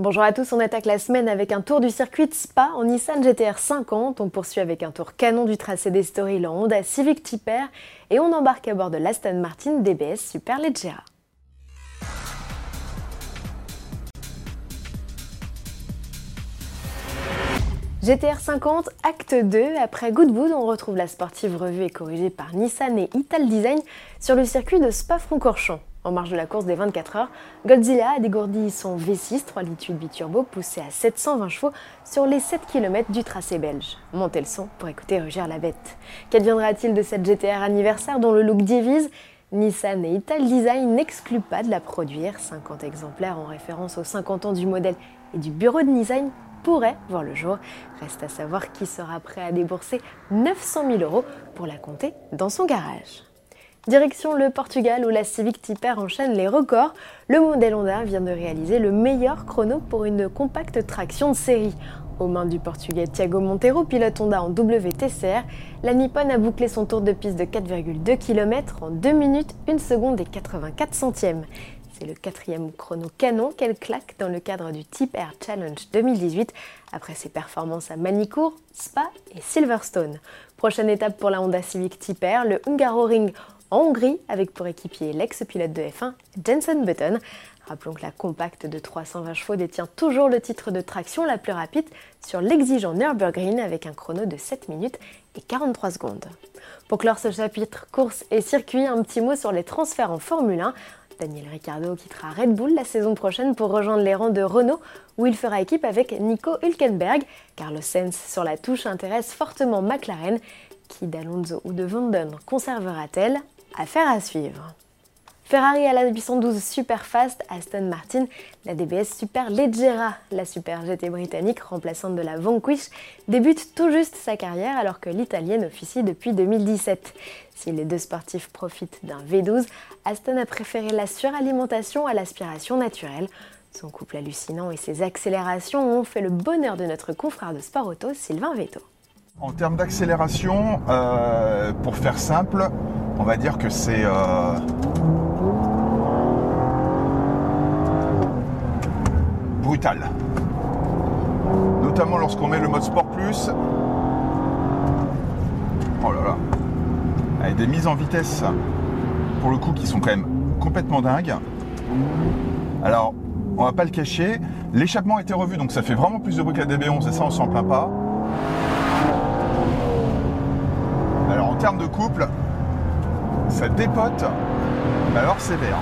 Bonjour à tous, on attaque la semaine avec un tour du circuit de Spa en Nissan GTR 50. On poursuit avec un tour canon du tracé des Stories en Honda Civic Type et on embarque à bord de l'Aston Martin DBS Superleggera. GTR 50, acte 2, après Goodwood, on retrouve la sportive revue et corrigée par Nissan et Ital Design sur le circuit de Spa-Francorchamps. En marge de la course des 24 heures, Godzilla a dégourdi son V6 3 litres biturbo poussé à 720 chevaux sur les 7 km du tracé belge. Montez le son pour écouter rugir la bête. Qu'adviendra-t-il de cette GTR anniversaire dont le look divise? Nissan et Ital Design n'excluent pas de la produire. 50 exemplaires en référence aux 50 ans du modèle et du bureau de design pourrait voir le jour. Reste à savoir qui sera prêt à débourser 900 000 euros pour la compter dans son garage. Direction le Portugal où la Civic Type R enchaîne les records. Le modèle Honda vient de réaliser le meilleur chrono pour une compacte traction de série. Aux mains du portugais Thiago Monteiro, pilote Honda en WTCR, la Nippon a bouclé son tour de piste de 4,2 km en 2 minutes, 1 seconde et 84 centièmes. C'est le quatrième chrono canon qu'elle claque dans le cadre du Type Challenge 2018 après ses performances à Manicourt, Spa et Silverstone. Prochaine étape pour la Honda Civic Type Air, le Hungaroring en Hongrie avec pour équipier l'ex-pilote de F1 Jensen Button. Rappelons que la compacte de 320 chevaux détient toujours le titre de traction la plus rapide sur l'exigeant Nürburgring avec un chrono de 7 minutes et 43 secondes. Pour clore ce chapitre course et circuit, un petit mot sur les transferts en Formule 1. Daniel Ricciardo quittera Red Bull la saison prochaine pour rejoindre les rangs de Renault où il fera équipe avec Nico Hülkenberg. Carlos Sainz sur la touche intéresse fortement McLaren. Qui d'Alonso ou de Vanden conservera-t-elle Affaire à suivre. Ferrari à la 812 Superfast, Aston Martin, la DBS Super Leggera, la Super GT britannique remplaçante de la Vanquish, débute tout juste sa carrière alors que l'italienne officie depuis 2017. Si les deux sportifs profitent d'un V12, Aston a préféré la suralimentation à l'aspiration naturelle. Son couple hallucinant et ses accélérations ont fait le bonheur de notre confrère de sport auto, Sylvain Vetto. En termes d'accélération, euh, pour faire simple, on va dire que c'est euh, brutal. Notamment lorsqu'on met le mode Sport Plus. Oh là là. Avec des mises en vitesse, pour le coup, qui sont quand même complètement dingues. Alors, on va pas le cacher. L'échappement a été revu, donc ça fait vraiment plus de bruit que la DB11 et ça, on s'en plaint pas. Alors, en termes de couple, ça dépote, alors sévère.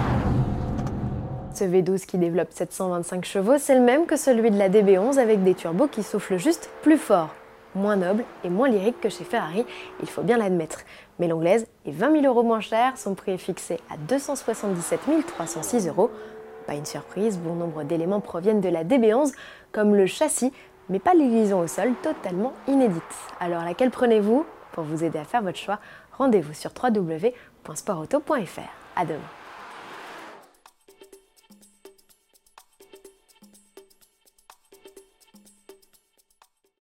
Ce V12 qui développe 725 chevaux, c'est le même que celui de la DB11 avec des turbos qui soufflent juste plus fort. Moins noble et moins lyrique que chez Ferrari, il faut bien l'admettre. Mais l'anglaise est 20 000 euros moins chère, son prix est fixé à 277 306 euros. Pas une surprise, bon nombre d'éléments proviennent de la DB11, comme le châssis, mais pas les au sol, totalement inédites. Alors laquelle prenez-vous Pour vous aider à faire votre choix, rendez-vous sur www.sportauto.fr. À demain